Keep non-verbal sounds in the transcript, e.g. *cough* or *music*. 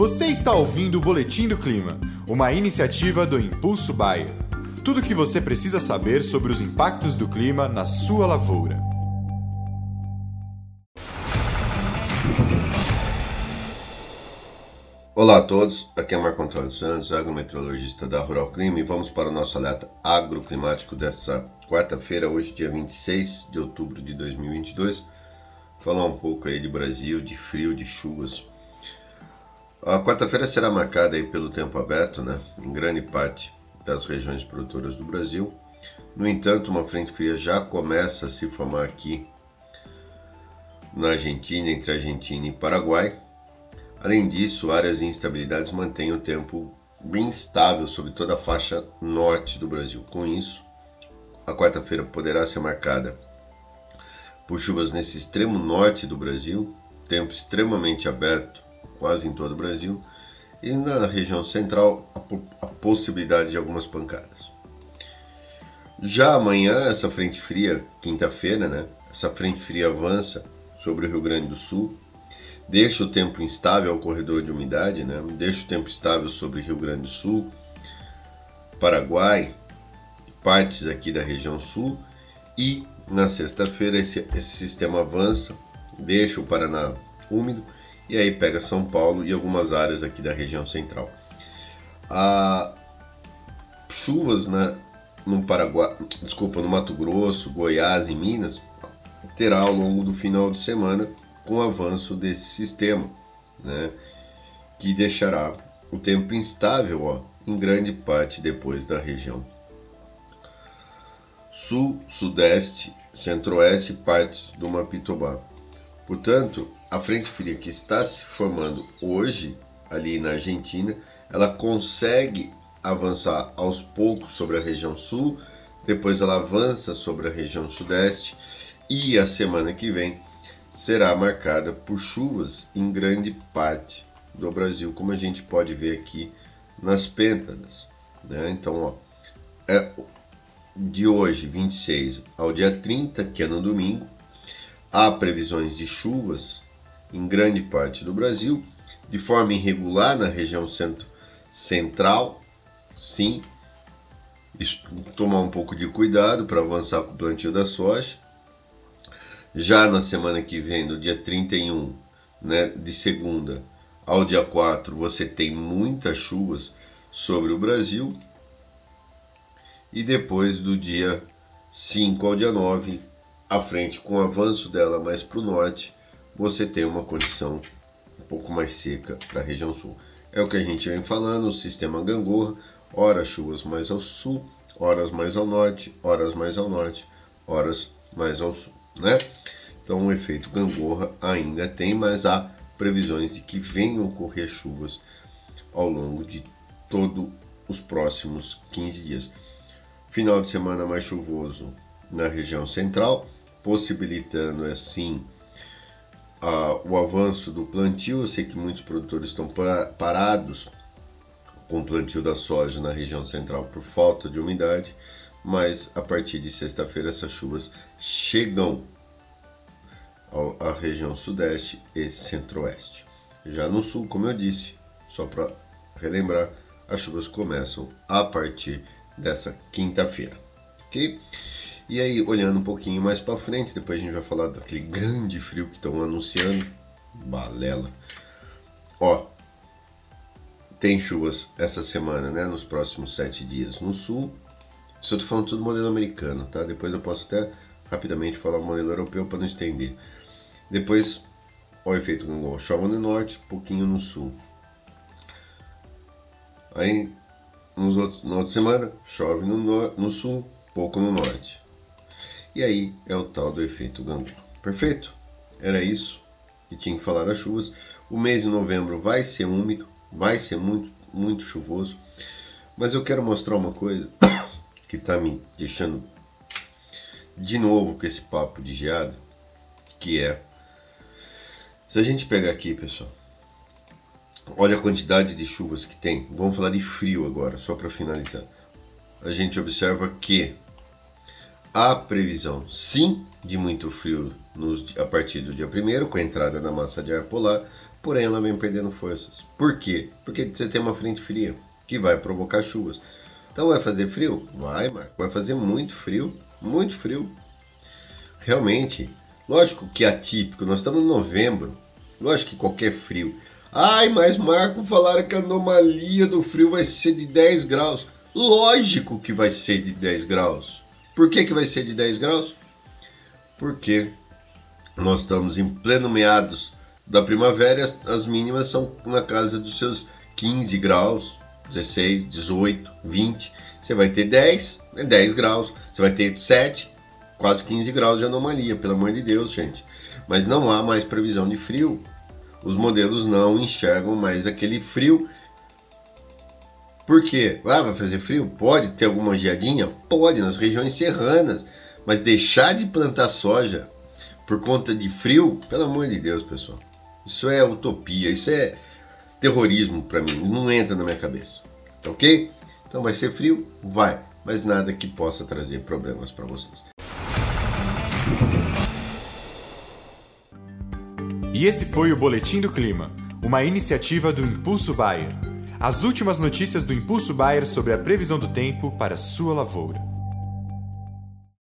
Você está ouvindo o Boletim do Clima, uma iniciativa do Impulso Bayer. Tudo o que você precisa saber sobre os impactos do clima na sua lavoura. Olá a todos, aqui é Marco Antônio Santos, agrometeorologista da Rural Clima e vamos para o nosso alerta agroclimático dessa quarta-feira, hoje dia 26 de outubro de 2022. Falar um pouco aí de Brasil, de frio, de chuvas. A quarta-feira será marcada aí pelo tempo aberto, né, em grande parte das regiões produtoras do Brasil. No entanto, uma frente fria já começa a se formar aqui na Argentina, entre Argentina e Paraguai Além disso, áreas de instabilidades mantêm o tempo bem estável sobre toda a faixa norte do Brasil. Com isso, a quarta-feira poderá ser marcada por chuvas nesse extremo norte do Brasil, tempo extremamente aberto quase em todo o Brasil, e na região central a, a possibilidade de algumas pancadas. Já amanhã, essa frente fria, quinta-feira, né? Essa frente fria avança sobre o Rio Grande do Sul, deixa o tempo instável ao corredor de umidade, né? deixa o tempo estável sobre Rio Grande do Sul, Paraguai, partes aqui da região sul e na sexta-feira esse, esse sistema avança, deixa o Paraná úmido e aí pega São Paulo e algumas áreas aqui da região central. Chuvas né, no Paraguai, desculpa, no Mato Grosso, Goiás e Minas terá ao longo do final de semana com o avanço desse sistema, né, que deixará o tempo instável ó, em grande parte depois da região sul, sudeste, centro-oeste e partes do Mapitobá. Portanto, a frente fria que está se formando hoje ali na Argentina, ela consegue avançar aos poucos sobre a região sul, depois ela avança sobre a região sudeste e a semana que vem será marcada por chuvas em grande parte do Brasil, como a gente pode ver aqui nas pêntadas. Né? Então, ó, é de hoje, 26, ao dia 30, que é no domingo, há previsões de chuvas em grande parte do Brasil, de forma irregular na região centro central, sim, tomar um pouco de cuidado para avançar com o plantio da soja, já na semana que vem, no dia 31, né, de segunda ao dia 4, você tem muitas chuvas sobre o Brasil. E depois do dia 5 ao dia 9, à frente com o avanço dela mais para o norte, você tem uma condição um pouco mais seca para a região sul. É o que a gente vem falando, o sistema gangorra, horas chuvas mais ao sul, horas mais ao norte, horas mais ao norte, horas mais ao sul né? Então o efeito gangorra ainda tem, mas há previsões de que venham ocorrer chuvas ao longo de todos os próximos 15 dias. Final de semana mais chuvoso na região central, possibilitando assim o avanço do plantio. Eu sei que muitos produtores estão parados com o plantio da soja na região central por falta de umidade, mas a partir de sexta-feira essas chuvas chegam à região sudeste e centro-oeste. Já no sul, como eu disse, só para relembrar, as chuvas começam a partir dessa quinta-feira, ok? E aí, olhando um pouquinho mais para frente, depois a gente vai falar daquele grande frio que estão anunciando, balela. Ó, tem chuvas essa semana, né? Nos próximos sete dias no sul isso eu tô falando tudo modelo americano, tá? Depois eu posso até rapidamente falar modelo europeu para não estender. Depois, o efeito Gangol. Chove no norte, pouquinho no sul. Aí, nos outros, na outra semana, chove no, no, no sul, pouco no norte. E aí é o tal do efeito Gangol. Perfeito? Era isso que tinha que falar das chuvas. O mês de novembro vai ser úmido, vai ser muito, muito chuvoso. Mas eu quero mostrar uma coisa *coughs* que está me deixando de novo com esse papo de geada, que é se a gente pegar aqui, pessoal, olha a quantidade de chuvas que tem. Vamos falar de frio agora, só para finalizar. A gente observa que há previsão, sim, de muito frio nos, a partir do dia 1 com a entrada da massa de ar polar, porém ela vem perdendo forças. Por quê? Porque você tem uma frente fria que vai provocar chuvas. Então vai fazer frio? Vai, Marco. Vai fazer muito frio, muito frio. Realmente, lógico que é atípico. Nós estamos em novembro. Lógico que qualquer frio. Ai, mas Marco falaram que a anomalia do frio vai ser de 10 graus. Lógico que vai ser de 10 graus. Por que, que vai ser de 10 graus? Porque nós estamos em pleno meados da primavera, as, as mínimas são na casa dos seus 15 graus, 16, 18, 20. Você vai ter 10, é 10 graus. Você vai ter 7, quase 15 graus de anomalia, pelo amor de Deus, gente. Mas não há mais previsão de frio. Os modelos não enxergam mais aquele frio. Por quê? Ah, vai fazer frio? Pode ter alguma geadinha? Pode, nas regiões serranas. Mas deixar de plantar soja por conta de frio, pelo amor de Deus, pessoal. Isso é utopia, isso é terrorismo para mim, não entra na minha cabeça. Ok? Então vai ser frio? Vai, mas nada que possa trazer problemas para vocês. E esse foi o Boletim do Clima, uma iniciativa do Impulso Bayer. As últimas notícias do Impulso Bayer sobre a previsão do tempo para sua lavoura.